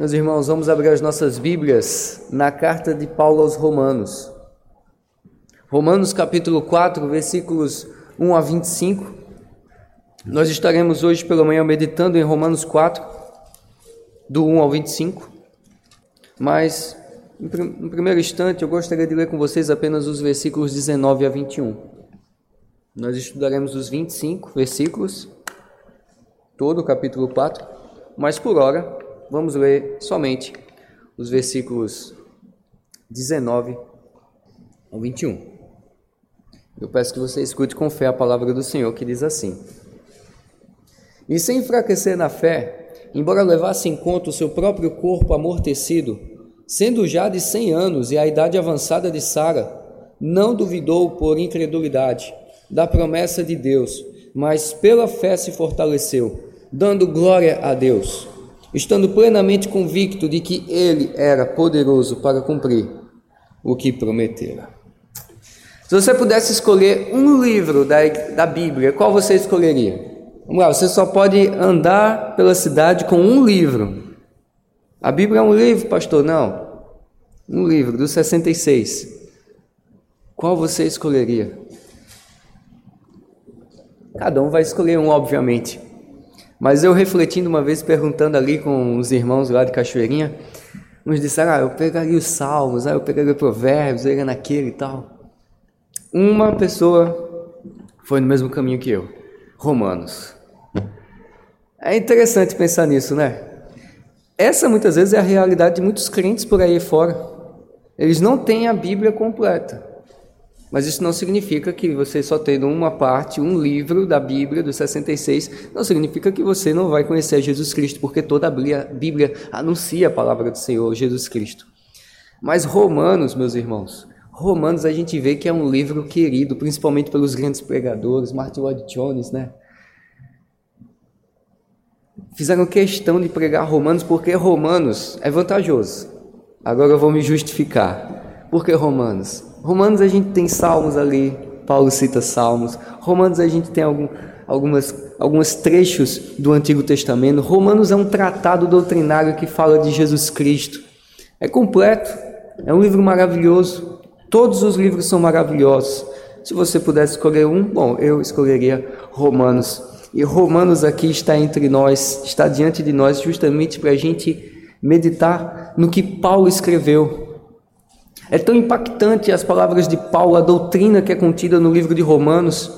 Meus irmãos, vamos abrir as nossas Bíblias na carta de Paulo aos Romanos. Romanos capítulo 4, versículos 1 a 25. Nós estaremos hoje pela manhã meditando em Romanos 4, do 1 ao 25. Mas, no primeiro instante, eu gostaria de ler com vocês apenas os versículos 19 a 21. Nós estudaremos os 25 versículos, todo o capítulo 4, mas por hora vamos ler somente os versículos 19 ao 21. Eu peço que você escute com fé a palavra do Senhor que diz assim: E sem enfraquecer na fé, embora levasse em conta o seu próprio corpo amortecido, sendo já de cem anos e a idade avançada de Sara, não duvidou por incredulidade da promessa de Deus, mas pela fé se fortaleceu, dando glória a Deus estando plenamente convicto de que ele era poderoso para cumprir o que prometera. Se você pudesse escolher um livro da, da Bíblia, qual você escolheria? Vamos lá, você só pode andar pela cidade com um livro. A Bíblia é um livro, pastor? Não. Um livro, do 66. Qual você escolheria? Cada um vai escolher um, obviamente. Mas eu refletindo uma vez, perguntando ali com os irmãos lá de Cachoeirinha, uns disseram, ah, eu pegaria os salmos, ah, eu pegaria provérbios, eu naquele e tal. Uma pessoa foi no mesmo caminho que eu, Romanos. É interessante pensar nisso, né? Essa muitas vezes é a realidade de muitos crentes por aí fora. Eles não têm a Bíblia completa. Mas isso não significa que você só tendo uma parte, um livro da Bíblia, dos 66, não significa que você não vai conhecer Jesus Cristo, porque toda a Bíblia, anuncia a palavra do Senhor, Jesus Cristo. Mas Romanos, meus irmãos, Romanos a gente vê que é um livro querido, principalmente pelos grandes pregadores, Martin Lloyd Jones, né? Fizeram questão de pregar Romanos porque Romanos é vantajoso. Agora eu vou me justificar. Por que Romanos? Romanos a gente tem salmos ali, Paulo cita salmos. Romanos a gente tem algum, algumas, alguns trechos do Antigo Testamento. Romanos é um tratado doutrinário que fala de Jesus Cristo. É completo, é um livro maravilhoso. Todos os livros são maravilhosos. Se você pudesse escolher um, bom, eu escolheria Romanos. E Romanos aqui está entre nós, está diante de nós, justamente para a gente meditar no que Paulo escreveu, é tão impactante as palavras de Paulo, a doutrina que é contida no livro de Romanos,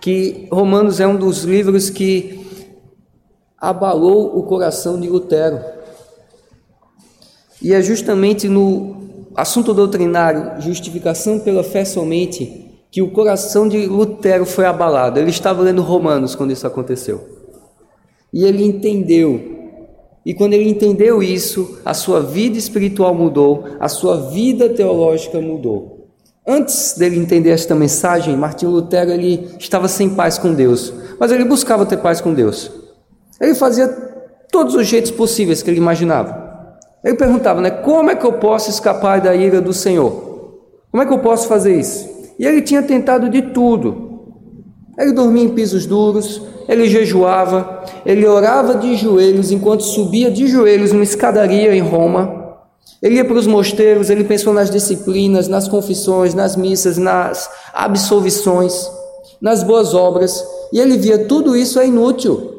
que Romanos é um dos livros que abalou o coração de Lutero. E é justamente no assunto doutrinário, justificação pela fé somente, que o coração de Lutero foi abalado. Ele estava lendo Romanos quando isso aconteceu. E ele entendeu e quando ele entendeu isso, a sua vida espiritual mudou, a sua vida teológica mudou. Antes dele entender esta mensagem, Martinho Lutero ele estava sem paz com Deus, mas ele buscava ter paz com Deus. Ele fazia todos os jeitos possíveis que ele imaginava. Ele perguntava, né, como é que eu posso escapar da ira do Senhor? Como é que eu posso fazer isso? E ele tinha tentado de tudo. Ele dormia em pisos duros, ele jejuava, ele orava de joelhos enquanto subia de joelhos numa escadaria em Roma. Ele ia para os mosteiros, ele pensou nas disciplinas, nas confissões, nas missas, nas absolvições, nas boas obras, e ele via tudo isso é inútil.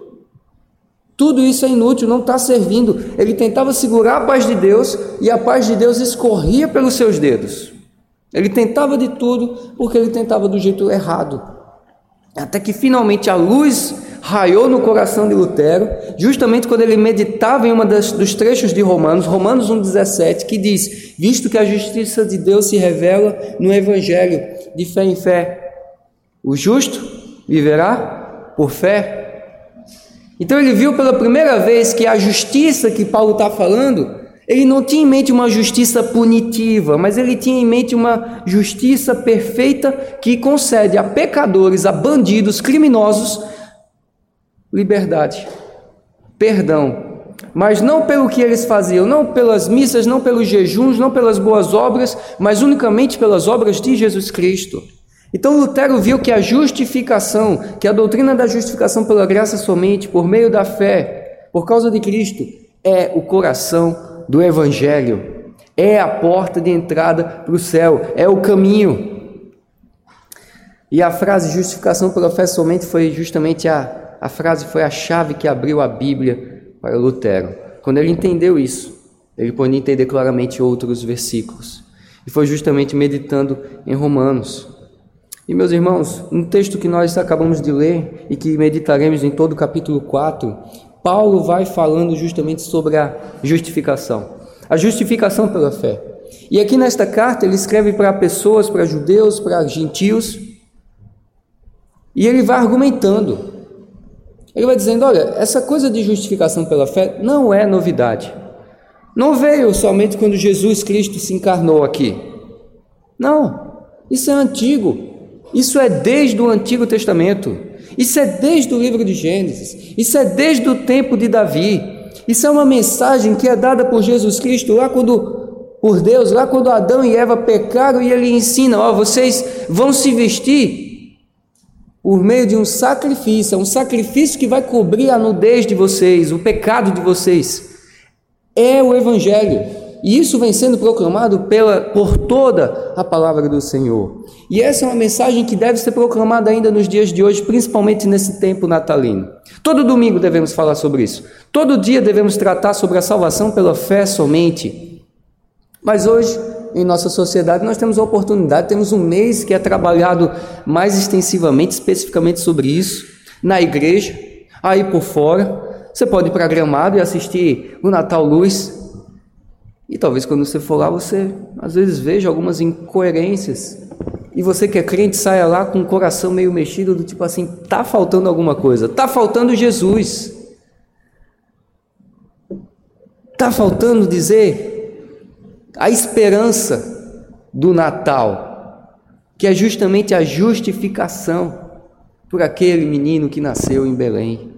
Tudo isso é inútil, não está servindo. Ele tentava segurar a paz de Deus e a paz de Deus escorria pelos seus dedos. Ele tentava de tudo porque ele tentava do jeito errado. Até que finalmente a luz raiou no coração de Lutero, justamente quando ele meditava em um dos trechos de Romanos, Romanos 1,17, que diz: Visto que a justiça de Deus se revela no Evangelho, de fé em fé, o justo viverá por fé. Então ele viu pela primeira vez que a justiça que Paulo está falando ele não tinha em mente uma justiça punitiva, mas ele tinha em mente uma justiça perfeita que concede a pecadores, a bandidos, criminosos, liberdade, perdão. Mas não pelo que eles faziam, não pelas missas, não pelos jejuns, não pelas boas obras, mas unicamente pelas obras de Jesus Cristo. Então Lutero viu que a justificação, que a doutrina da justificação pela graça somente, por meio da fé, por causa de Cristo, é o coração do Evangelho, é a porta de entrada para o céu, é o caminho. E a frase justificação pela fé somente foi justamente a, a frase, foi a chave que abriu a Bíblia para Lutero. Quando ele entendeu isso, ele podia entender claramente outros versículos. E foi justamente meditando em Romanos. E meus irmãos, no texto que nós acabamos de ler e que meditaremos em todo o capítulo 4, Paulo vai falando justamente sobre a justificação. A justificação pela fé. E aqui nesta carta ele escreve para pessoas, para judeus, para gentios, e ele vai argumentando. Ele vai dizendo: olha, essa coisa de justificação pela fé não é novidade. Não veio somente quando Jesus Cristo se encarnou aqui. Não, isso é antigo. Isso é desde o Antigo Testamento. Isso é desde o livro de Gênesis. Isso é desde o tempo de Davi. Isso é uma mensagem que é dada por Jesus Cristo lá quando por Deus, lá quando Adão e Eva pecaram e ele ensina, ó, vocês vão se vestir por meio de um sacrifício, é um sacrifício que vai cobrir a nudez de vocês, o pecado de vocês. É o Evangelho. E isso vem sendo proclamado pela, por toda a palavra do Senhor. E essa é uma mensagem que deve ser proclamada ainda nos dias de hoje, principalmente nesse tempo natalino. Todo domingo devemos falar sobre isso. Todo dia devemos tratar sobre a salvação pela fé somente. Mas hoje em nossa sociedade, nós temos a oportunidade, temos um mês que é trabalhado mais extensivamente, especificamente sobre isso, na igreja, aí por fora. Você pode ir para Gramado e assistir o Natal Luz. E talvez quando você for lá, você às vezes veja algumas incoerências. E você que é crente saia lá com o coração meio mexido, do tipo assim, tá faltando alguma coisa, tá faltando Jesus. Tá faltando dizer a esperança do Natal, que é justamente a justificação por aquele menino que nasceu em Belém.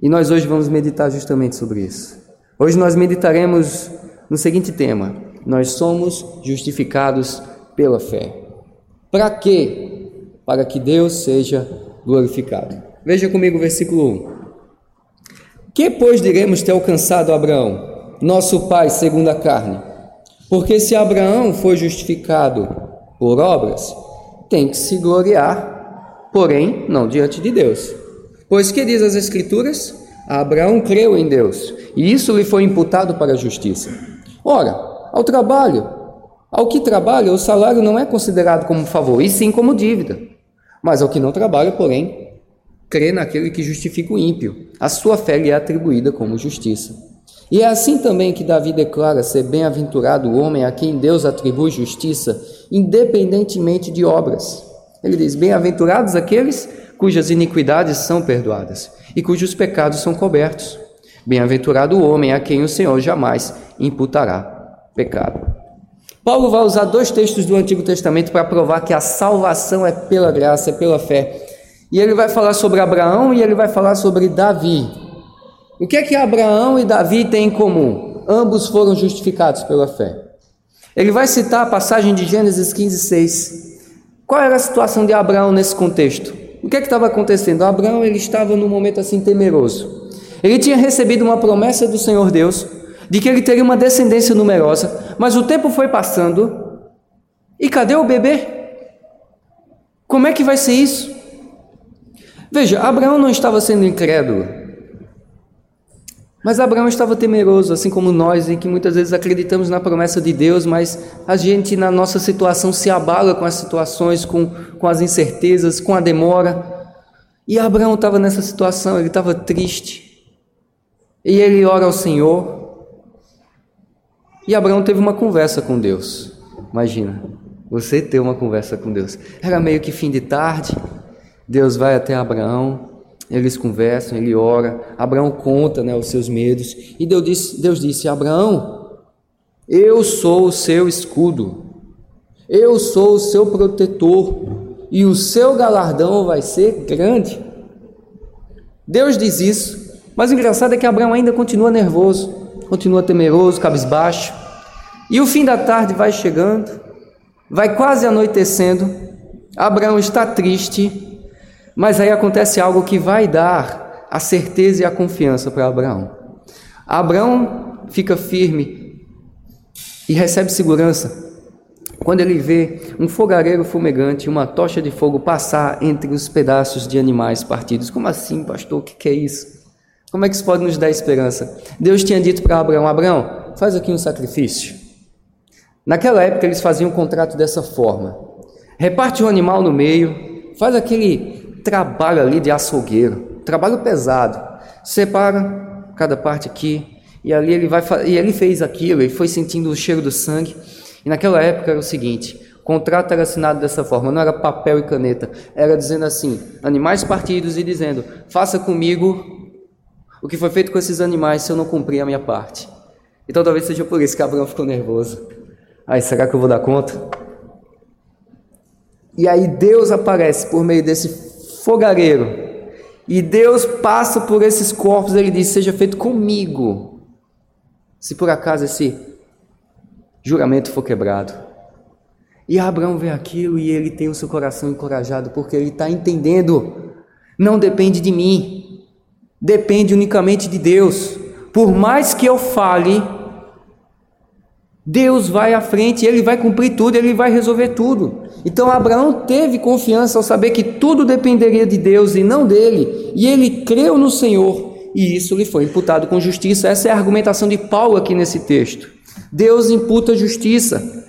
E nós hoje vamos meditar justamente sobre isso. Hoje nós meditaremos no seguinte tema: Nós somos justificados pela fé. Para quê? Para que Deus seja glorificado. Veja comigo o versículo 1. Que, pois, diremos ter alcançado Abraão, nosso pai segundo a carne? Porque se Abraão foi justificado por obras, tem que se gloriar, porém não diante de Deus. Pois que diz as Escrituras? Abraão creu em Deus, e isso lhe foi imputado para a justiça. Ora, ao trabalho, ao que trabalha, o salário não é considerado como favor, e sim como dívida. Mas ao que não trabalha, porém, crê naquele que justifica o ímpio. A sua fé lhe é atribuída como justiça. E é assim também que Davi declara ser bem-aventurado o homem a quem Deus atribui justiça, independentemente de obras. Ele diz: Bem-aventurados aqueles cujas iniquidades são perdoadas e cujos pecados são cobertos. Bem-aventurado o homem a quem o Senhor jamais imputará pecado. Paulo vai usar dois textos do Antigo Testamento para provar que a salvação é pela graça, é pela fé. E ele vai falar sobre Abraão e ele vai falar sobre Davi. O que é que Abraão e Davi têm em comum? Ambos foram justificados pela fé. Ele vai citar a passagem de Gênesis 15, 6. Qual era a situação de Abraão nesse contexto? O que é estava acontecendo? Abraão ele estava num momento assim temeroso. Ele tinha recebido uma promessa do Senhor Deus de que ele teria uma descendência numerosa, mas o tempo foi passando e cadê o bebê? Como é que vai ser isso? Veja, Abraão não estava sendo incrédulo. Mas Abraão estava temeroso, assim como nós, em que muitas vezes acreditamos na promessa de Deus, mas a gente, na nossa situação, se abala com as situações, com, com as incertezas, com a demora. E Abraão estava nessa situação, ele estava triste. E ele ora ao Senhor. E Abraão teve uma conversa com Deus. Imagina, você ter uma conversa com Deus. Era meio que fim de tarde. Deus vai até Abraão eles conversam, ele ora, Abraão conta né, os seus medos, e Deus disse, Deus disse: Abraão, eu sou o seu escudo, eu sou o seu protetor, e o seu galardão vai ser grande. Deus diz isso, mas o engraçado é que Abraão ainda continua nervoso, continua temeroso, cabisbaixo, e o fim da tarde vai chegando, vai quase anoitecendo, Abraão está triste, mas aí acontece algo que vai dar a certeza e a confiança para Abraão. Abraão fica firme e recebe segurança quando ele vê um fogareiro fumegante, uma tocha de fogo passar entre os pedaços de animais partidos. Como assim, pastor? O que é isso? Como é que isso pode nos dar esperança? Deus tinha dito para Abraão: Abraão, faz aqui um sacrifício. Naquela época eles faziam um contrato dessa forma: reparte o animal no meio, faz aquele trabalho ali de açougueiro, trabalho pesado, separa cada parte aqui, e ali ele vai e ele fez aquilo, ele foi sentindo o cheiro do sangue. E naquela época era o seguinte: o contrato era assinado dessa forma, não era papel e caneta, era dizendo assim: animais partidos e dizendo: faça comigo o que foi feito com esses animais se eu não cumprir a minha parte. Então talvez seja por isso que Abraão ficou nervoso. Ai, será que eu vou dar conta? E aí Deus aparece por meio desse fogareiro. E Deus passa por esses corpos, ele diz: Seja feito comigo. Se por acaso esse juramento for quebrado. E Abraão vê aquilo e ele tem o seu coração encorajado, porque ele está entendendo: não depende de mim, depende unicamente de Deus. Por mais que eu fale, Deus vai à frente, ele vai cumprir tudo, ele vai resolver tudo. Então Abraão teve confiança ao saber que tudo dependeria de Deus e não dele, e ele creu no Senhor, e isso lhe foi imputado com justiça. Essa é a argumentação de Paulo aqui nesse texto. Deus imputa justiça.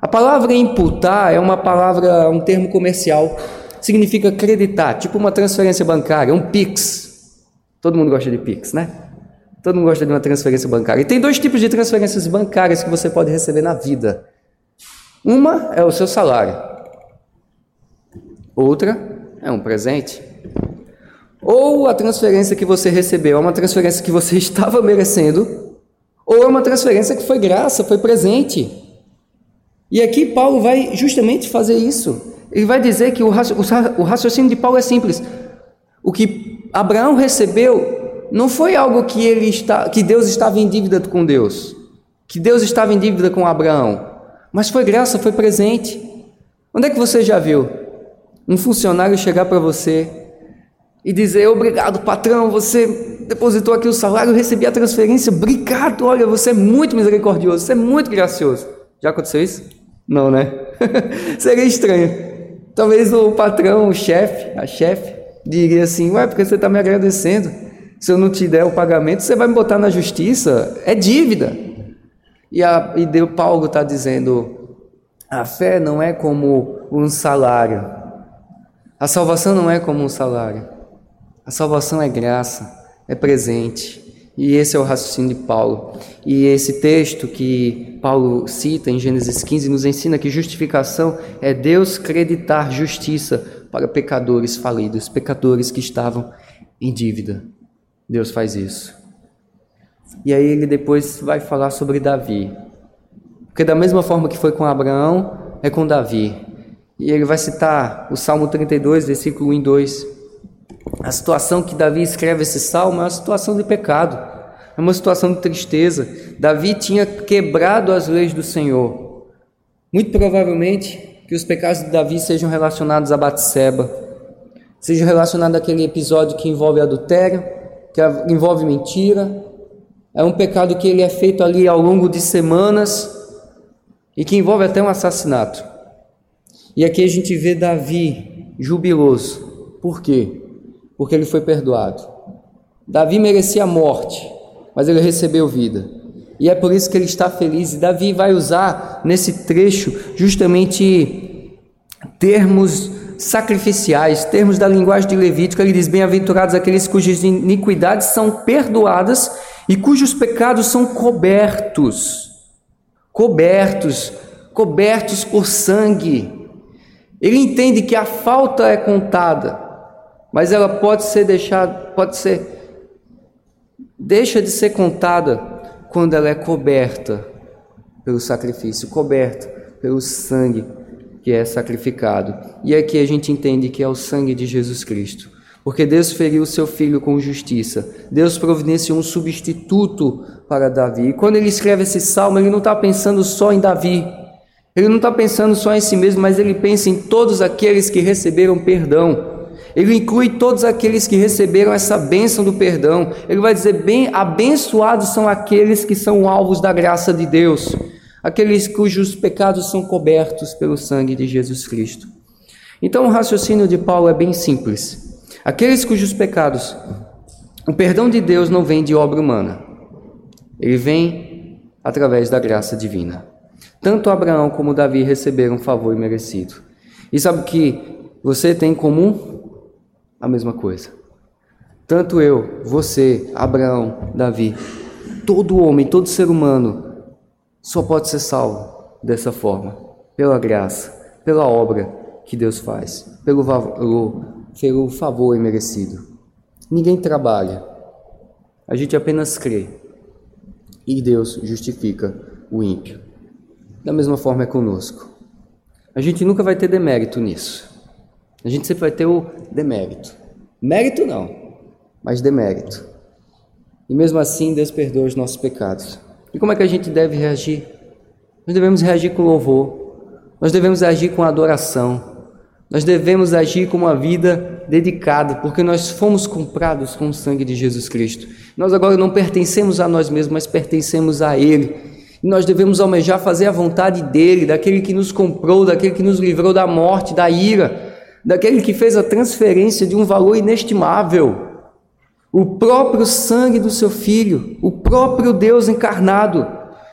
A palavra imputar é uma palavra, um termo comercial, significa acreditar, tipo uma transferência bancária, um Pix. Todo mundo gosta de Pix, né? Todo mundo gosta de uma transferência bancária. E tem dois tipos de transferências bancárias que você pode receber na vida. Uma é o seu salário. Outra é um presente. Ou a transferência que você recebeu é uma transferência que você estava merecendo, ou é uma transferência que foi graça, foi presente. E aqui Paulo vai justamente fazer isso. Ele vai dizer que o raciocínio de Paulo é simples. O que Abraão recebeu não foi algo que ele está, que Deus estava em dívida com Deus, que Deus estava em dívida com Abraão, mas foi graça, foi presente. Onde é que você já viu um funcionário chegar para você e dizer: Obrigado, patrão, você depositou aqui o salário, eu recebi a transferência, obrigado, olha, você é muito misericordioso, você é muito gracioso. Já aconteceu isso? Não, né? Seria estranho. Talvez o patrão, o chefe, a chefe, diria assim: Ué, porque você está me agradecendo? Se eu não te der o pagamento, você vai me botar na justiça, é dívida. E, a, e Paulo está dizendo: a fé não é como um salário, a salvação não é como um salário, a salvação é graça, é presente. E esse é o raciocínio de Paulo. E esse texto que Paulo cita em Gênesis 15 nos ensina que justificação é Deus creditar justiça para pecadores falidos, pecadores que estavam em dívida. Deus faz isso. E aí ele depois vai falar sobre Davi. Porque da mesma forma que foi com Abraão, é com Davi. E ele vai citar o Salmo 32, versículo 1 e 2. A situação que Davi escreve esse salmo é uma situação de pecado, é uma situação de tristeza. Davi tinha quebrado as leis do Senhor. Muito provavelmente que os pecados de Davi sejam relacionados a Batseba, sejam relacionados àquele episódio que envolve adultério, que envolve mentira, é um pecado que ele é feito ali ao longo de semanas e que envolve até um assassinato. E aqui a gente vê Davi jubiloso. Por quê? Porque ele foi perdoado. Davi merecia a morte, mas ele recebeu vida. E é por isso que ele está feliz. E Davi vai usar nesse trecho justamente termos sacrificiais, termos da linguagem de Levítico, ele diz: Bem-aventurados aqueles cujas iniquidades são perdoadas e cujos pecados são cobertos. Cobertos, cobertos por sangue. Ele entende que a falta é contada, mas ela pode ser deixada, pode ser deixa de ser contada quando ela é coberta pelo sacrifício, coberta pelo sangue que é sacrificado. E aqui a gente entende que é o sangue de Jesus Cristo. Porque Deus feriu o seu filho com justiça. Deus providenciou um substituto para Davi. E quando ele escreve esse salmo, ele não está pensando só em Davi. Ele não está pensando só em si mesmo, mas ele pensa em todos aqueles que receberam perdão. Ele inclui todos aqueles que receberam essa bênção do perdão. Ele vai dizer: bem, abençoados são aqueles que são alvos da graça de Deus, aqueles cujos pecados são cobertos pelo sangue de Jesus Cristo. Então, o raciocínio de Paulo é bem simples. Aqueles cujos pecados, o perdão de Deus não vem de obra humana, ele vem através da graça divina. Tanto Abraão como Davi receberam favor merecido. E sabe o que você tem em comum? A mesma coisa. Tanto eu, você, Abraão, Davi, todo homem, todo ser humano só pode ser salvo dessa forma, pela graça, pela obra que Deus faz, pelo valor, pelo favor imerecido. Ninguém trabalha, a gente apenas crê e Deus justifica o ímpio. Da mesma forma é conosco. A gente nunca vai ter demérito nisso. A gente sempre vai ter o demérito. Mérito não, mas demérito. E mesmo assim, Deus perdoa os nossos pecados. E como é que a gente deve reagir? Nós devemos reagir com louvor, nós devemos agir com adoração, nós devemos agir com uma vida dedicada, porque nós fomos comprados com o sangue de Jesus Cristo. Nós agora não pertencemos a nós mesmos, mas pertencemos a Ele. E nós devemos almejar fazer a vontade dEle, daquele que nos comprou, daquele que nos livrou da morte, da ira daquele que fez a transferência de um valor inestimável, o próprio sangue do seu filho, o próprio Deus encarnado,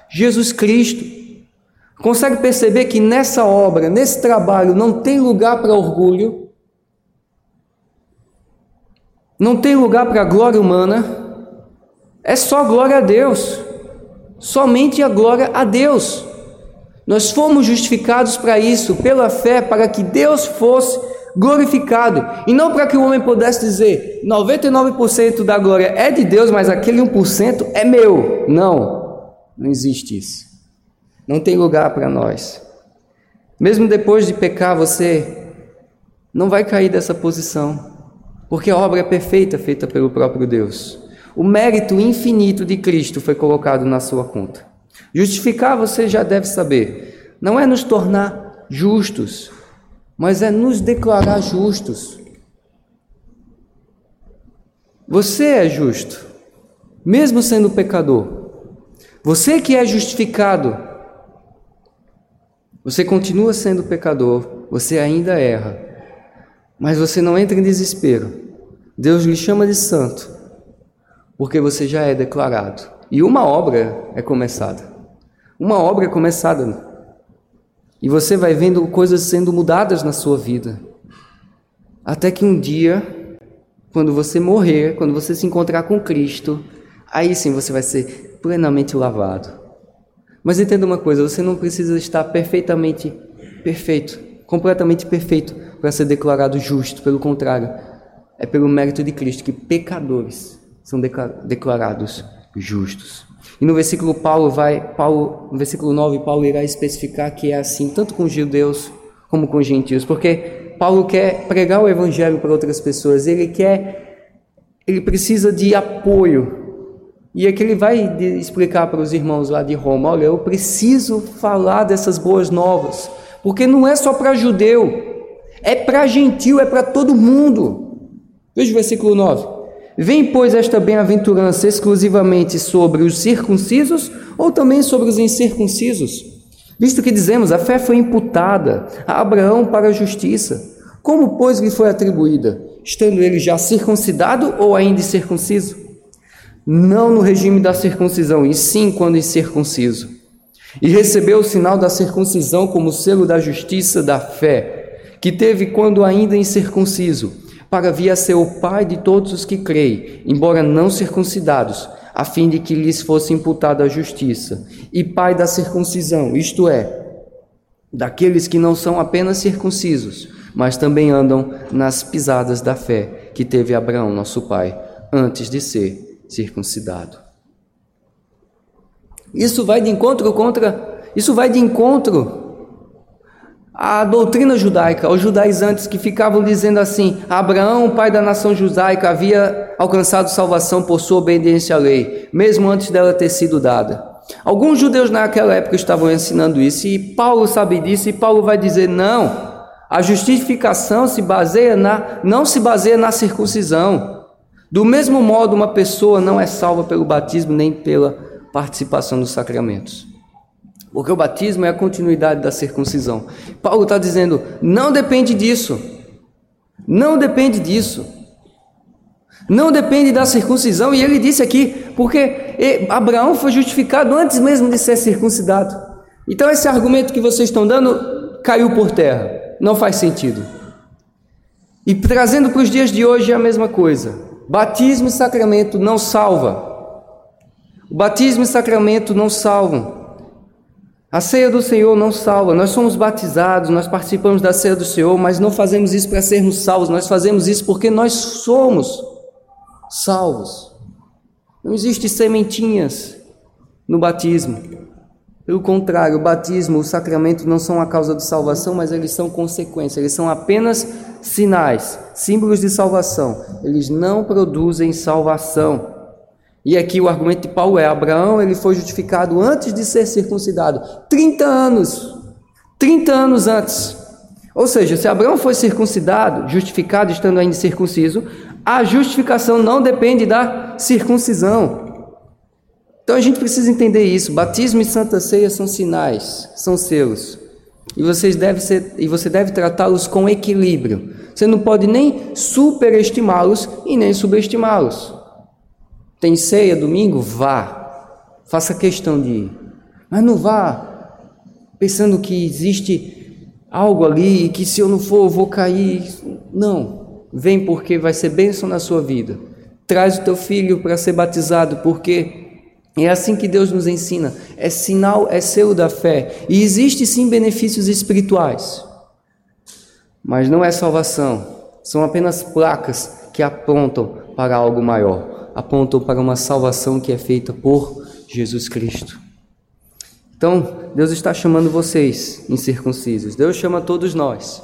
Jesus Cristo. Consegue perceber que nessa obra, nesse trabalho, não tem lugar para orgulho, não tem lugar para glória humana, é só glória a Deus, somente a glória a Deus. Nós fomos justificados para isso, pela fé, para que Deus fosse glorificado. E não para que o homem pudesse dizer: 99% da glória é de Deus, mas aquele 1% é meu. Não, não existe isso. Não tem lugar para nós. Mesmo depois de pecar, você não vai cair dessa posição, porque a obra é perfeita feita pelo próprio Deus. O mérito infinito de Cristo foi colocado na sua conta. Justificar, você já deve saber, não é nos tornar justos, mas é nos declarar justos. Você é justo, mesmo sendo pecador. Você que é justificado, você continua sendo pecador, você ainda erra, mas você não entra em desespero. Deus lhe chama de santo, porque você já é declarado. E uma obra é começada. Uma obra é começada e você vai vendo coisas sendo mudadas na sua vida. Até que um dia, quando você morrer, quando você se encontrar com Cristo, aí sim você vai ser plenamente lavado. Mas entenda uma coisa: você não precisa estar perfeitamente perfeito, completamente perfeito, para ser declarado justo. Pelo contrário, é pelo mérito de Cristo que pecadores são declarados justos. E no versículo Paulo vai, Paulo, no versículo 9, Paulo irá especificar que é assim tanto com judeus como com os gentios, porque Paulo quer pregar o evangelho para outras pessoas, ele quer ele precisa de apoio. E é que ele vai explicar para os irmãos lá de Roma, olha, eu preciso falar dessas boas novas, porque não é só para judeu, é para gentil, é para todo mundo. Veja o versículo 9. Vem, pois, esta bem-aventurança exclusivamente sobre os circuncisos ou também sobre os incircuncisos? Visto que dizemos, a fé foi imputada a Abraão para a justiça. Como, pois, lhe foi atribuída? Estando ele já circuncidado ou ainda incircunciso? Não no regime da circuncisão, e sim quando incircunciso. E recebeu o sinal da circuncisão como selo da justiça da fé, que teve quando ainda incircunciso para vir a ser o pai de todos os que creem, embora não circuncidados, a fim de que lhes fosse imputada a justiça, e pai da circuncisão, isto é, daqueles que não são apenas circuncisos, mas também andam nas pisadas da fé que teve Abraão, nosso pai, antes de ser circuncidado. Isso vai de encontro contra, isso vai de encontro a doutrina judaica, os judaizantes que ficavam dizendo assim: Abraão, pai da nação judaica, havia alcançado salvação por sua obediência à lei, mesmo antes dela ter sido dada. Alguns judeus naquela época estavam ensinando isso, e Paulo sabe disso, e Paulo vai dizer: não, A justificação se baseia na, não se baseia na circuncisão. Do mesmo modo, uma pessoa não é salva pelo batismo nem pela participação dos sacramentos. Porque o batismo é a continuidade da circuncisão. Paulo está dizendo: não depende disso. Não depende disso. Não depende da circuncisão. E ele disse aqui, porque Abraão foi justificado antes mesmo de ser circuncidado. Então, esse argumento que vocês estão dando caiu por terra. Não faz sentido. E trazendo para os dias de hoje é a mesma coisa. Batismo e sacramento não salva. O batismo e sacramento não salvam. A ceia do Senhor não salva. Nós somos batizados, nós participamos da ceia do Senhor, mas não fazemos isso para sermos salvos. Nós fazemos isso porque nós somos salvos. Não existe sementinhas no batismo. Pelo contrário, o batismo, o sacramento não são a causa de salvação, mas eles são consequência, eles são apenas sinais, símbolos de salvação. Eles não produzem salvação. E aqui o argumento de Paulo é: Abraão ele foi justificado antes de ser circuncidado, 30 anos. 30 anos antes. Ou seja, se Abraão foi circuncidado, justificado estando ainda circunciso, a justificação não depende da circuncisão. Então a gente precisa entender isso. Batismo e Santa Ceia são sinais, são selos. E, vocês deve ser, e você deve tratá-los com equilíbrio. Você não pode nem superestimá-los e nem subestimá-los. Tem ceia domingo? Vá. Faça questão de ir. Mas não vá pensando que existe algo ali e que se eu não for eu vou cair. Não. Vem porque vai ser bênção na sua vida. Traz o teu filho para ser batizado porque é assim que Deus nos ensina. É sinal, é selo da fé. E existe sim benefícios espirituais. Mas não é salvação. São apenas placas que apontam para algo maior. Apontam para uma salvação que é feita por Jesus Cristo. Então, Deus está chamando vocês, incircuncisos. Deus chama todos nós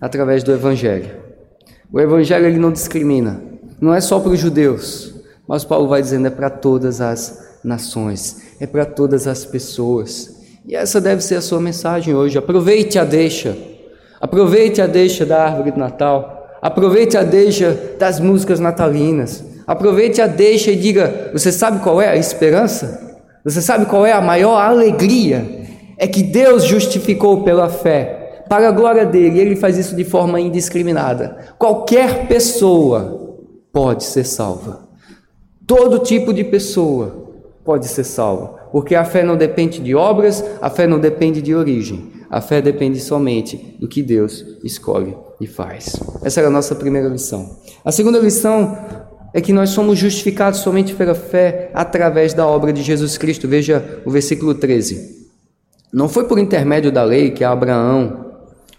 através do evangelho. O evangelho ele não discrimina. Não é só para os judeus, mas Paulo vai dizendo é para todas as nações, é para todas as pessoas. E essa deve ser a sua mensagem hoje. Aproveite a deixa. Aproveite a deixa da árvore de Natal. Aproveite a deixa das músicas natalinas. Aproveite a deixa e diga: você sabe qual é a esperança? Você sabe qual é a maior alegria? É que Deus justificou pela fé, para a glória dele, e ele faz isso de forma indiscriminada. Qualquer pessoa pode ser salva. Todo tipo de pessoa pode ser salva, porque a fé não depende de obras, a fé não depende de origem, a fé depende somente do que Deus escolhe e faz. Essa era a nossa primeira lição. A segunda lição é que nós somos justificados somente pela fé através da obra de Jesus Cristo. Veja o versículo 13. Não foi por intermédio da lei que Abraão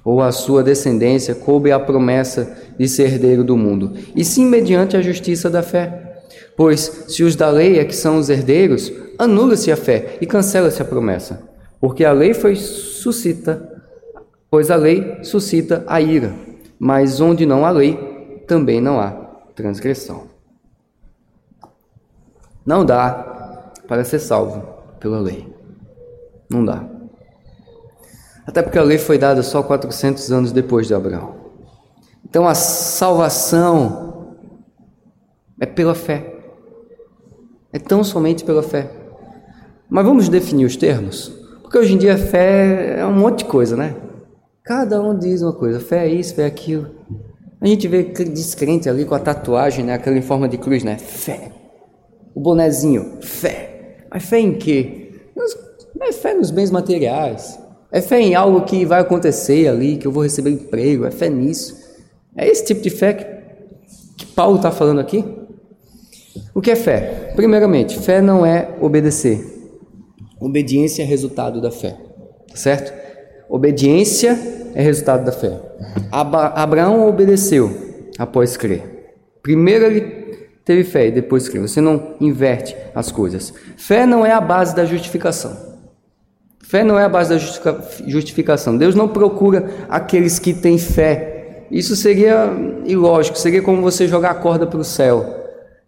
ou a sua descendência coube a promessa de ser herdeiro do mundo, e sim mediante a justiça da fé. Pois, se os da lei é que são os herdeiros, anula-se a fé e cancela-se a promessa. Porque a lei foi suscita, pois a lei suscita a ira. Mas onde não há lei, também não há transgressão. Não dá para ser salvo pela lei. Não dá. Até porque a lei foi dada só 400 anos depois de Abraão. Então a salvação é pela fé. É tão somente pela fé. Mas vamos definir os termos? Porque hoje em dia fé é um monte de coisa, né? Cada um diz uma coisa, fé é isso, fé é aquilo. A gente vê descrente ali com a tatuagem, né? Aquela em forma de cruz, né? Fé. O bonezinho, fé. Mas fé em quê? É fé nos bens materiais. É fé em algo que vai acontecer ali, que eu vou receber emprego. É fé nisso. É esse tipo de fé que, que Paulo está falando aqui? O que é fé? Primeiramente, fé não é obedecer. Obediência é resultado da fé, certo? Obediência é resultado da fé. Abraão obedeceu após crer. Primeiro ele teve fé e depois creu. Você não inverte as coisas. Fé não é a base da justificação. Fé não é a base da justificação. Deus não procura aqueles que têm fé. Isso seria ilógico, seria como você jogar a corda para o céu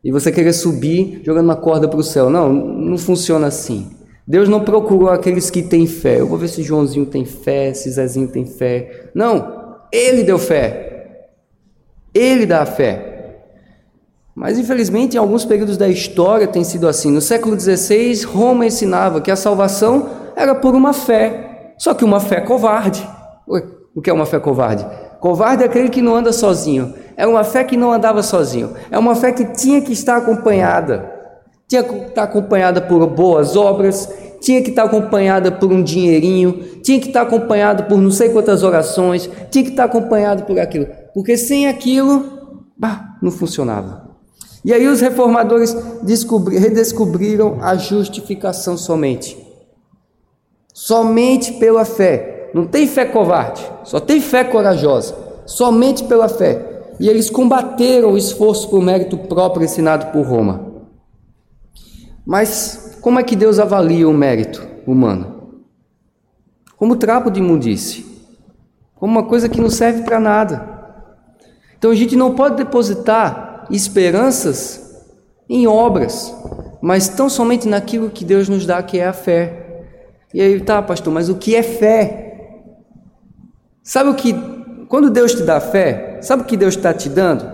e você querer subir jogando uma corda para o céu. Não, não funciona assim. Deus não procurou aqueles que têm fé. Eu vou ver se Joãozinho tem fé, se Zezinho tem fé. Não, ele deu fé. Ele dá a fé. Mas infelizmente, em alguns períodos da história tem sido assim. No século XVI, Roma ensinava que a salvação era por uma fé, só que uma fé covarde. O que é uma fé covarde? Covarde é aquele que não anda sozinho. É uma fé que não andava sozinho. É uma fé que tinha que estar acompanhada tinha que estar acompanhada por boas obras, tinha que estar acompanhada por um dinheirinho, tinha que estar acompanhada por não sei quantas orações, tinha que estar acompanhado por aquilo, porque sem aquilo, bah, não funcionava. E aí os reformadores redescobriram a justificação somente. Somente pela fé. Não tem fé covarde, só tem fé corajosa. Somente pela fé. E eles combateram o esforço por mérito próprio ensinado por Roma. Mas como é que Deus avalia o mérito humano? Como trapo de imundície, como uma coisa que não serve para nada. Então a gente não pode depositar esperanças em obras, mas tão somente naquilo que Deus nos dá, que é a fé. E aí, tá, pastor, mas o que é fé? Sabe o que, quando Deus te dá fé, sabe o que Deus está te dando?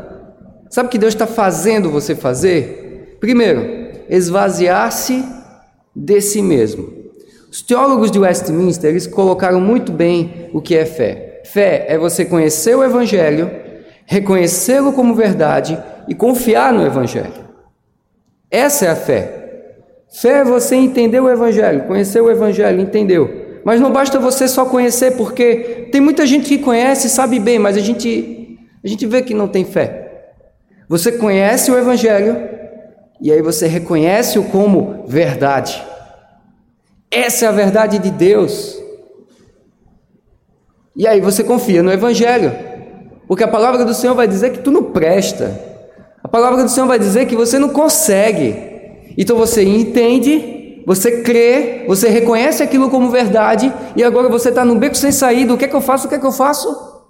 Sabe o que Deus está fazendo você fazer? Primeiro, esvaziar-se de si mesmo. Os teólogos de Westminster eles colocaram muito bem o que é fé. Fé é você conhecer o Evangelho, reconhecê-lo como verdade e confiar no Evangelho. Essa é a fé. Fé é você entender o Evangelho, conhecer o Evangelho, entendeu? Mas não basta você só conhecer, porque tem muita gente que conhece e sabe bem, mas a gente, a gente vê que não tem fé. Você conhece o Evangelho, e aí você reconhece-o como verdade. Essa é a verdade de Deus. E aí você confia no Evangelho, porque a palavra do Senhor vai dizer que tu não presta, a palavra do Senhor vai dizer que você não consegue. Então você entende, você crê, você reconhece aquilo como verdade, e agora você está no beco sem saída. O que é que eu faço? O que é que eu faço?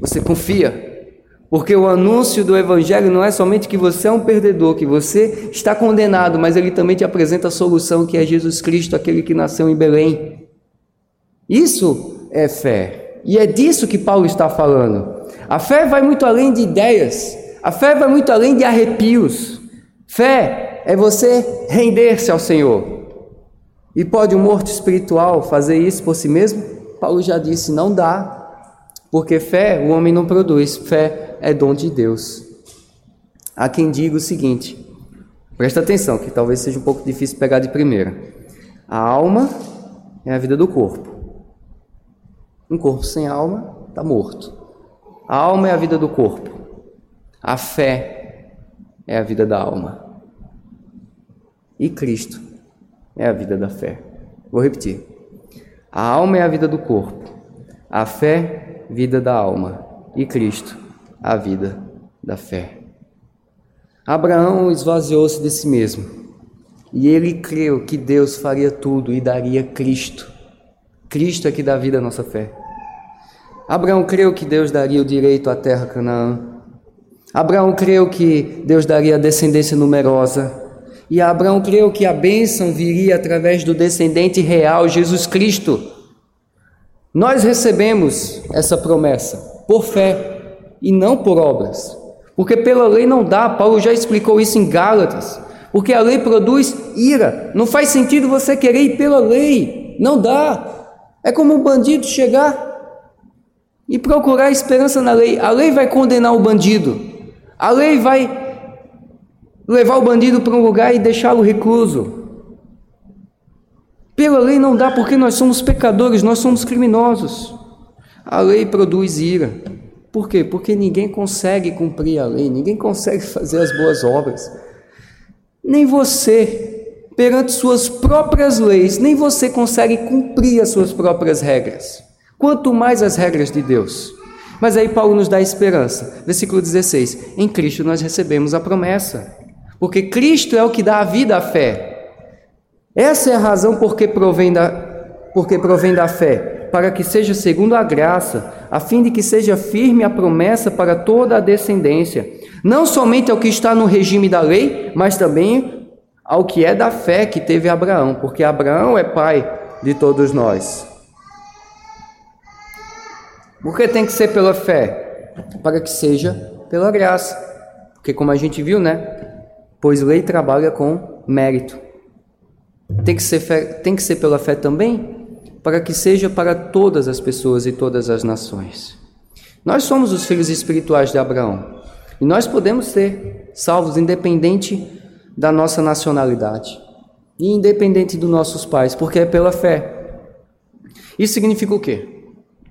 Você confia. Porque o anúncio do Evangelho não é somente que você é um perdedor, que você está condenado, mas ele também te apresenta a solução que é Jesus Cristo, aquele que nasceu em Belém. Isso é fé. E é disso que Paulo está falando. A fé vai muito além de ideias, a fé vai muito além de arrepios. Fé é você render-se ao Senhor. E pode um morto espiritual fazer isso por si mesmo? Paulo já disse: não dá, porque fé o homem não produz, fé é dom de Deus. Há quem diga o seguinte: presta atenção, que talvez seja um pouco difícil pegar de primeira. A alma é a vida do corpo. Um corpo sem alma está morto. A alma é a vida do corpo. A fé é a vida da alma. E Cristo é a vida da fé. Vou repetir. A alma é a vida do corpo. A fé vida da alma, e Cristo, a vida da fé. Abraão esvaziou-se de si mesmo, e ele creu que Deus faria tudo e daria Cristo. Cristo é que dá vida à nossa fé. Abraão creu que Deus daria o direito à terra Canaã. Abraão creu que Deus daria a descendência numerosa. E Abraão creu que a bênção viria através do descendente real, Jesus Cristo. Nós recebemos essa promessa por fé e não por obras. Porque pela lei não dá, Paulo já explicou isso em Gálatas. Porque a lei produz ira. Não faz sentido você querer ir pela lei. Não dá. É como um bandido chegar e procurar esperança na lei. A lei vai condenar o bandido. A lei vai levar o bandido para um lugar e deixá-lo recluso. Pela lei não dá porque nós somos pecadores, nós somos criminosos. A lei produz ira. Por quê? Porque ninguém consegue cumprir a lei, ninguém consegue fazer as boas obras. Nem você, perante suas próprias leis, nem você consegue cumprir as suas próprias regras. Quanto mais as regras de Deus. Mas aí Paulo nos dá esperança. Versículo 16: Em Cristo nós recebemos a promessa. Porque Cristo é o que dá a vida à fé. Essa é a razão porque provém da, porque provém da fé, para que seja segundo a graça, a fim de que seja firme a promessa para toda a descendência, não somente ao que está no regime da lei, mas também ao que é da fé que teve Abraão, porque Abraão é pai de todos nós. Por que tem que ser pela fé? Para que seja pela graça. Porque, como a gente viu, né? Pois lei trabalha com mérito. Tem que ser, fé, tem que ser pela fé também, para que seja para todas as pessoas e todas as nações. Nós somos os filhos espirituais de Abraão. E nós podemos ser salvos independente da nossa nacionalidade e independente dos nossos pais, porque é pela fé. Isso significa o quê?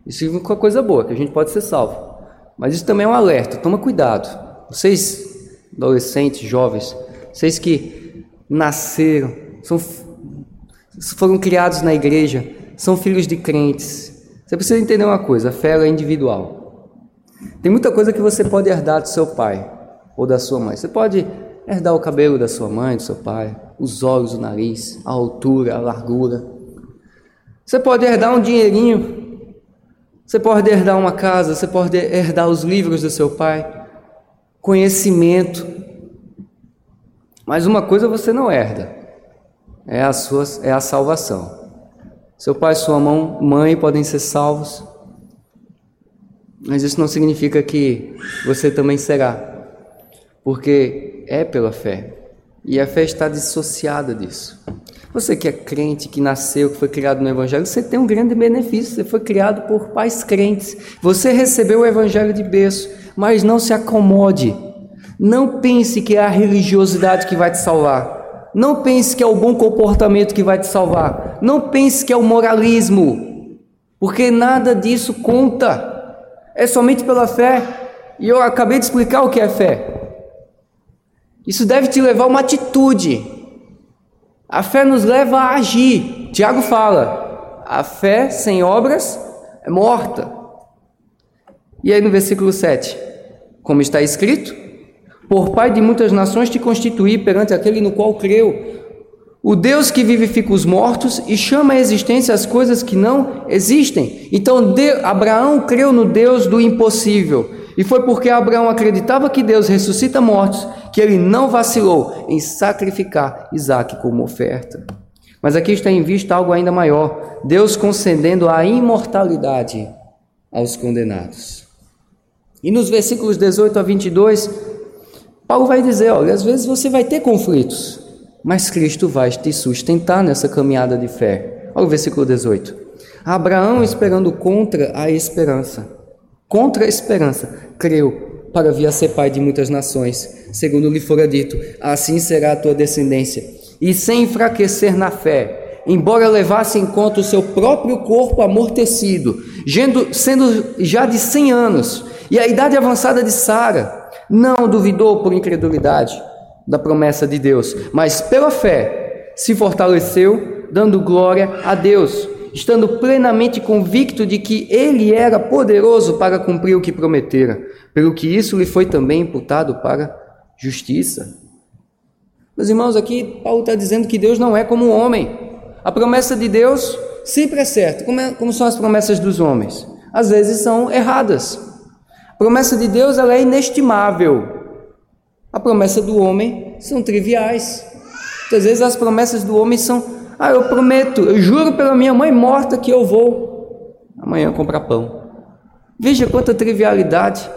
Isso significa uma coisa boa, que a gente pode ser salvo. Mas isso também é um alerta, toma cuidado. Vocês, adolescentes, jovens, vocês que nasceram, são, foram criados na igreja, são filhos de crentes. Você precisa entender uma coisa: a fé é individual. Tem muita coisa que você pode herdar do seu pai ou da sua mãe. Você pode herdar o cabelo da sua mãe, do seu pai, os olhos, o nariz, a altura, a largura. Você pode herdar um dinheirinho. Você pode herdar uma casa, você pode herdar os livros do seu pai, conhecimento. Mas uma coisa você não herda, é a sua é a salvação. Seu pai sua mãe podem ser salvos, mas isso não significa que você também será, porque é pela fé. E a fé está dissociada disso. Você que é crente, que nasceu, que foi criado no Evangelho, você tem um grande benefício. Você foi criado por pais crentes. Você recebeu o Evangelho de berço, mas não se acomode. Não pense que é a religiosidade que vai te salvar. Não pense que é o bom comportamento que vai te salvar. Não pense que é o moralismo, porque nada disso conta. É somente pela fé. E eu acabei de explicar o que é fé. Isso deve te levar a uma atitude. A fé nos leva a agir. Tiago fala: a fé sem obras é morta. E aí no versículo 7, como está escrito: Por pai de muitas nações te constituí perante aquele no qual creu, o Deus que vivifica os mortos e chama à existência as coisas que não existem. Então, Abraão creu no Deus do impossível e foi porque Abraão acreditava que Deus ressuscita mortos que ele não vacilou em sacrificar Isaac como oferta. Mas aqui está em vista algo ainda maior: Deus concedendo a imortalidade aos condenados. E nos versículos 18 a 22, Paulo vai dizer: olha, às vezes você vai ter conflitos, mas Cristo vai te sustentar nessa caminhada de fé. Olha o versículo 18: Abraão esperando contra a esperança contra a esperança, creu para vir a ser pai de muitas nações, segundo lhe fora dito: assim será a tua descendência. E sem enfraquecer na fé, embora levasse em conta o seu próprio corpo amortecido, sendo já de cem anos, e a idade avançada de Sara, não duvidou por incredulidade da promessa de Deus, mas pela fé se fortaleceu, dando glória a Deus estando plenamente convicto de que ele era poderoso para cumprir o que prometera, pelo que isso lhe foi também imputado para justiça. Meus irmãos, aqui Paulo está dizendo que Deus não é como o homem. A promessa de Deus sempre é certa, como, é, como são as promessas dos homens. Às vezes são erradas. Promessa de Deus ela é inestimável. A promessa do homem são triviais. Às vezes as promessas do homem são ah, eu prometo, eu juro pela minha mãe morta que eu vou amanhã comprar pão. Veja quanta trivialidade.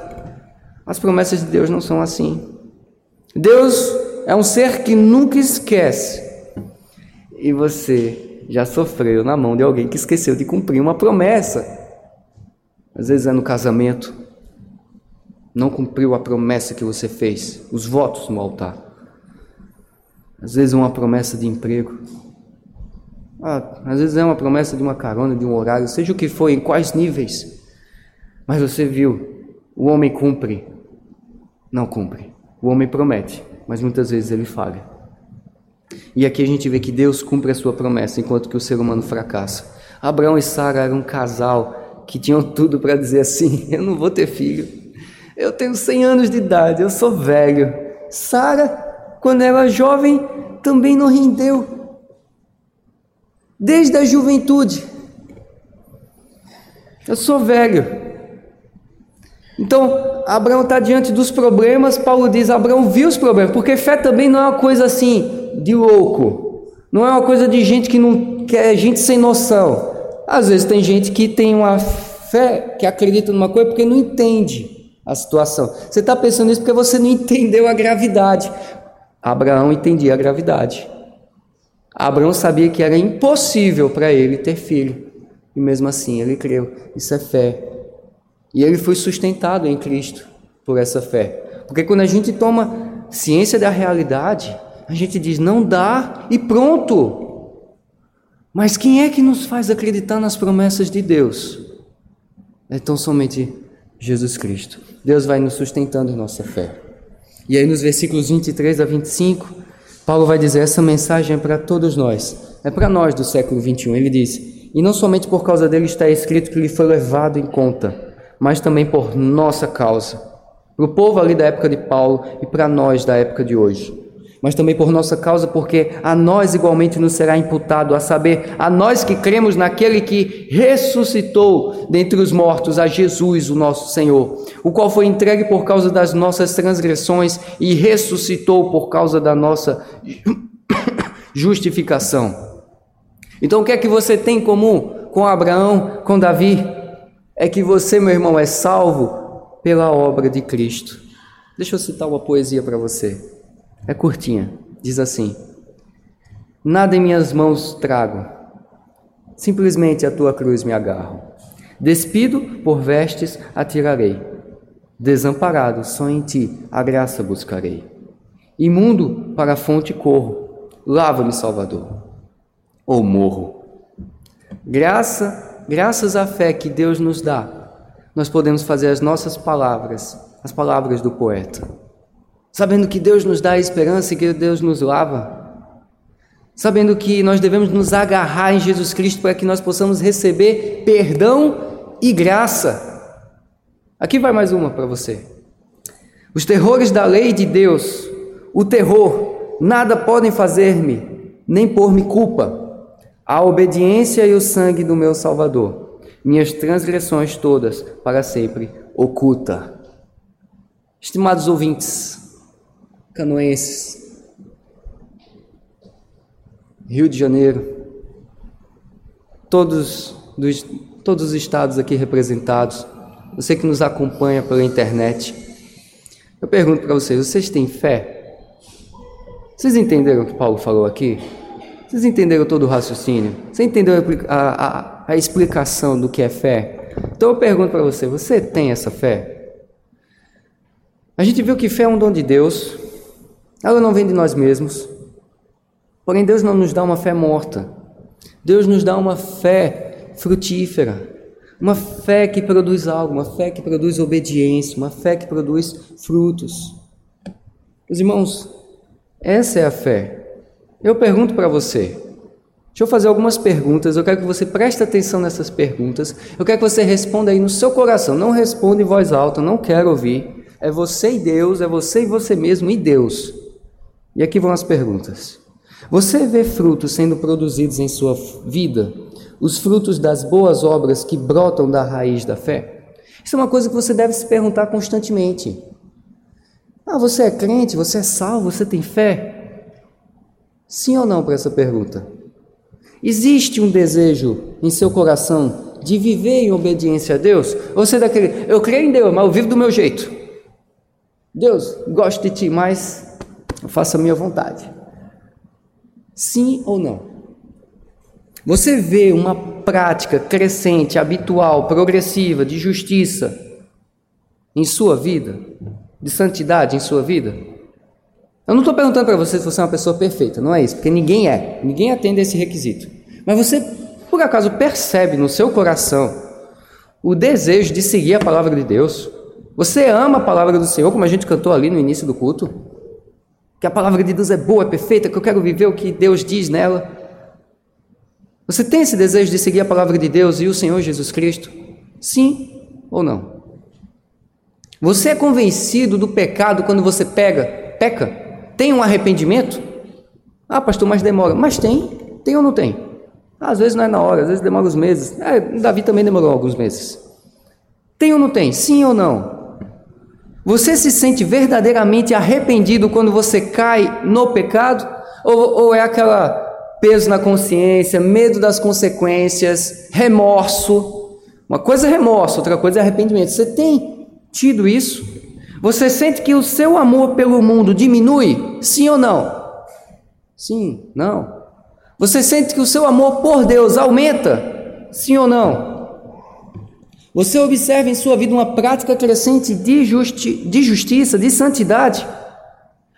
As promessas de Deus não são assim. Deus é um ser que nunca esquece. E você já sofreu na mão de alguém que esqueceu de cumprir uma promessa. Às vezes é no casamento. Não cumpriu a promessa que você fez, os votos no altar. Às vezes uma promessa de emprego. Ah, às vezes é uma promessa de uma carona, de um horário, seja o que for, em quais níveis. Mas você viu, o homem cumpre, não cumpre. O homem promete, mas muitas vezes ele falha. E aqui a gente vê que Deus cumpre a sua promessa, enquanto que o ser humano fracassa. Abraão e Sara eram um casal que tinham tudo para dizer assim: eu não vou ter filho. Eu tenho 100 anos de idade, eu sou velho. Sara, quando era jovem, também não rendeu desde a juventude. Eu sou velho. Então, Abraão está diante dos problemas. Paulo diz: Abraão viu os problemas, porque fé também não é uma coisa assim de louco. Não é uma coisa de gente que não quer gente sem noção. Às vezes tem gente que tem uma fé, que acredita numa coisa porque não entende a situação. Você está pensando nisso porque você não entendeu a gravidade. Abraão entendia a gravidade. Abraão sabia que era impossível para ele ter filho. E mesmo assim ele creu. Isso é fé. E ele foi sustentado em Cristo por essa fé. Porque quando a gente toma ciência da realidade, a gente diz não dá e pronto. Mas quem é que nos faz acreditar nas promessas de Deus? É tão somente Jesus Cristo. Deus vai nos sustentando em nossa fé. E aí nos versículos 23 a 25, Paulo vai dizer: essa mensagem é para todos nós, é para nós do século 21. Ele diz: E não somente por causa dele está escrito que ele foi levado em conta, mas também por nossa causa, para o povo ali da época de Paulo e para nós da época de hoje mas também por nossa causa, porque a nós igualmente nos será imputado, a saber, a nós que cremos naquele que ressuscitou dentre os mortos, a Jesus, o nosso Senhor, o qual foi entregue por causa das nossas transgressões e ressuscitou por causa da nossa justificação. Então, o que é que você tem em comum com Abraão, com Davi? É que você, meu irmão, é salvo pela obra de Cristo. Deixa eu citar uma poesia para você. É curtinha. Diz assim: Nada em minhas mãos trago, simplesmente a tua cruz me agarro. Despido por vestes atirarei, desamparado só em ti a graça buscarei. Imundo para a fonte corro, lava-me, Salvador, ou morro. Graça, graças à fé que Deus nos dá, nós podemos fazer as nossas palavras, as palavras do poeta sabendo que Deus nos dá a esperança e que Deus nos lava, sabendo que nós devemos nos agarrar em Jesus Cristo para que nós possamos receber perdão e graça. Aqui vai mais uma para você. Os terrores da lei de Deus, o terror, nada podem fazer-me, nem pôr-me culpa. A obediência e o sangue do meu Salvador, minhas transgressões todas para sempre oculta. Estimados ouvintes, canoenses, Rio de Janeiro, todos, dos, todos os estados aqui representados, você que nos acompanha pela internet, eu pergunto para vocês: vocês têm fé? Vocês entenderam o que Paulo falou aqui? Vocês entenderam todo o raciocínio? Você entendeu a, a, a explicação do que é fé? Então eu pergunto para você: você tem essa fé? A gente viu que fé é um dom de Deus, ela não vem de nós mesmos. Porém, Deus não nos dá uma fé morta. Deus nos dá uma fé frutífera. Uma fé que produz algo, uma fé que produz obediência, uma fé que produz frutos. Meus irmãos, essa é a fé. Eu pergunto para você. Deixa eu fazer algumas perguntas. Eu quero que você preste atenção nessas perguntas. Eu quero que você responda aí no seu coração. Não responda em voz alta, não quero ouvir. É você e Deus, é você e você mesmo e Deus. E aqui vão as perguntas. Você vê frutos sendo produzidos em sua vida? Os frutos das boas obras que brotam da raiz da fé? Isso é uma coisa que você deve se perguntar constantemente. Ah, você é crente? Você é salvo? Você tem fé? Sim ou não para essa pergunta? Existe um desejo em seu coração de viver em obediência a Deus? Ou você é daquele, eu creio em Deus, mas eu vivo do meu jeito. Deus, gosto de ti, mas eu faço a minha vontade. Sim ou não? Você vê uma prática crescente, habitual, progressiva de justiça em sua vida? De santidade em sua vida? Eu não estou perguntando para você se você é uma pessoa perfeita, não é isso, porque ninguém é, ninguém atende a esse requisito. Mas você, por acaso, percebe no seu coração o desejo de seguir a palavra de Deus? Você ama a palavra do Senhor, como a gente cantou ali no início do culto? Que a palavra de Deus é boa, é perfeita, que eu quero viver o que Deus diz nela. Você tem esse desejo de seguir a palavra de Deus e o Senhor Jesus Cristo? Sim ou não? Você é convencido do pecado quando você pega, peca? Tem um arrependimento? Ah, pastor, mas demora. Mas tem. Tem ou não tem? às vezes não é na hora, às vezes demora uns meses. É, Davi também demorou alguns meses. Tem ou não tem? Sim ou não? Você se sente verdadeiramente arrependido quando você cai no pecado? Ou, ou é aquela peso na consciência, medo das consequências, remorso? Uma coisa é remorso, outra coisa é arrependimento. Você tem tido isso? Você sente que o seu amor pelo mundo diminui? Sim ou não? Sim, não. Você sente que o seu amor por Deus aumenta? Sim ou não? Você observa em sua vida uma prática crescente de, justi de justiça, de santidade?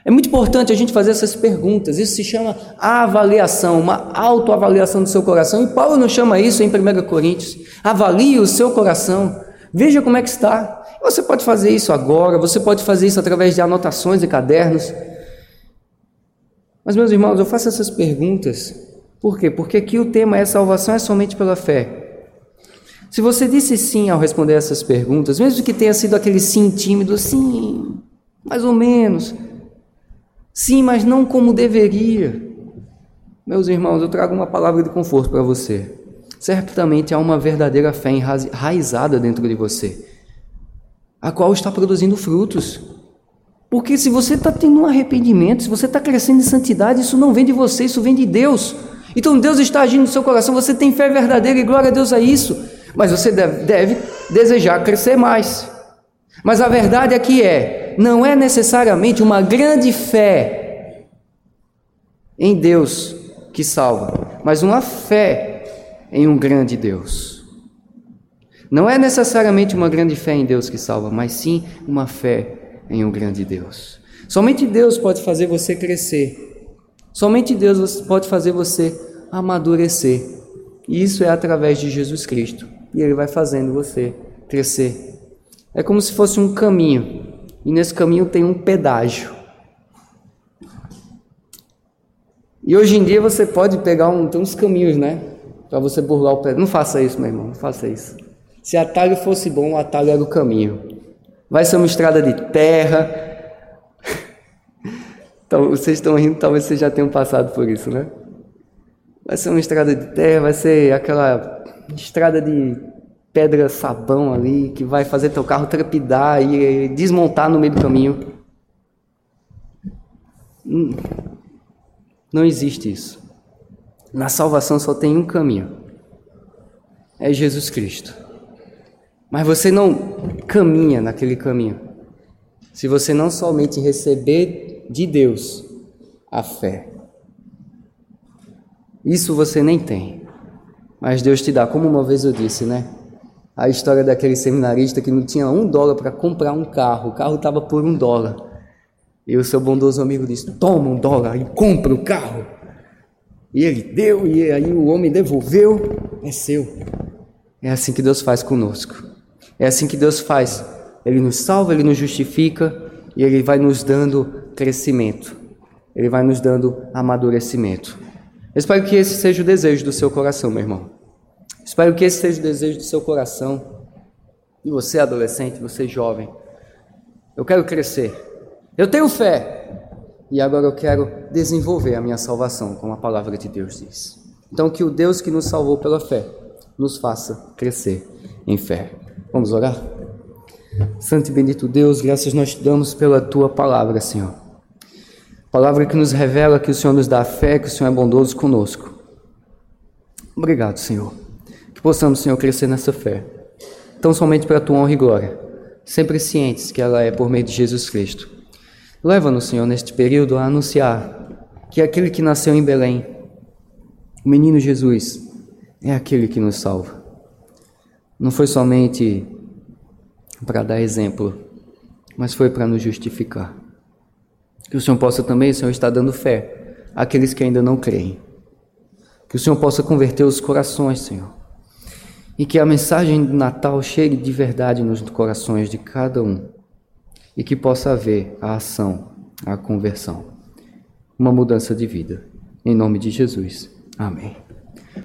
É muito importante a gente fazer essas perguntas. Isso se chama avaliação, uma autoavaliação do seu coração. E Paulo não chama isso em 1 Coríntios. Avalie o seu coração. Veja como é que está. Você pode fazer isso agora, você pode fazer isso através de anotações e cadernos. Mas, meus irmãos, eu faço essas perguntas. Por quê? Porque aqui o tema é salvação é somente pela fé. Se você disse sim ao responder essas perguntas, mesmo que tenha sido aquele sim tímido, sim, mais ou menos, sim, mas não como deveria. Meus irmãos, eu trago uma palavra de conforto para você. Certamente há uma verdadeira fé enraizada dentro de você, a qual está produzindo frutos. Porque se você está tendo um arrependimento, se você está crescendo em santidade, isso não vem de você, isso vem de Deus. Então Deus está agindo no seu coração, você tem fé verdadeira e glória a Deus a isso. Mas você deve, deve desejar crescer mais. Mas a verdade aqui é, não é necessariamente uma grande fé em Deus que salva, mas uma fé em um grande Deus. Não é necessariamente uma grande fé em Deus que salva, mas sim uma fé em um grande Deus. Somente Deus pode fazer você crescer. Somente Deus pode fazer você amadurecer. E isso é através de Jesus Cristo. E Ele vai fazendo você crescer. É como se fosse um caminho. E nesse caminho tem um pedágio. E hoje em dia você pode pegar um, tem uns caminhos, né? Para você burlar o pedágio. Não faça isso, meu irmão. Não faça isso. Se atalho fosse bom, o atalho era o caminho. Vai ser uma estrada de terra. Então, vocês estão rindo, talvez vocês já tenham passado por isso, né? Vai ser uma estrada de terra, vai ser aquela estrada de pedra sabão ali que vai fazer teu carro trepidar e desmontar no meio do caminho. Hum, não existe isso. Na salvação só tem um caminho. É Jesus Cristo. Mas você não caminha naquele caminho se você não somente receber de Deus a fé. Isso você nem tem. Mas Deus te dá, como uma vez eu disse, né? A história daquele seminarista que não tinha um dólar para comprar um carro, o carro estava por um dólar. E o seu bondoso amigo disse: Toma um dólar e compra o carro. E ele deu, e aí o homem devolveu, é seu. É assim que Deus faz conosco. É assim que Deus faz. Ele nos salva, ele nos justifica e ele vai nos dando crescimento. Ele vai nos dando amadurecimento. Espero que esse seja o desejo do seu coração, meu irmão. Espero que esse seja o desejo do seu coração. E você, adolescente, você jovem. Eu quero crescer. Eu tenho fé. E agora eu quero desenvolver a minha salvação, como a palavra de Deus diz. Então, que o Deus que nos salvou pela fé nos faça crescer em fé. Vamos orar? Santo e bendito Deus, graças nós te damos pela tua palavra, Senhor. Palavra que nos revela que o Senhor nos dá fé, que o Senhor é bondoso conosco. Obrigado, Senhor. Que possamos, Senhor, crescer nessa fé. Tão somente para a tua honra e glória. Sempre cientes que ela é por meio de Jesus Cristo. Leva-nos, Senhor, neste período a anunciar que aquele que nasceu em Belém, o menino Jesus, é aquele que nos salva. Não foi somente para dar exemplo, mas foi para nos justificar. Que o Senhor possa também, Senhor, estar dando fé àqueles que ainda não creem. Que o Senhor possa converter os corações, Senhor. E que a mensagem do Natal chegue de verdade nos corações de cada um. E que possa haver a ação, a conversão. Uma mudança de vida. Em nome de Jesus. Amém.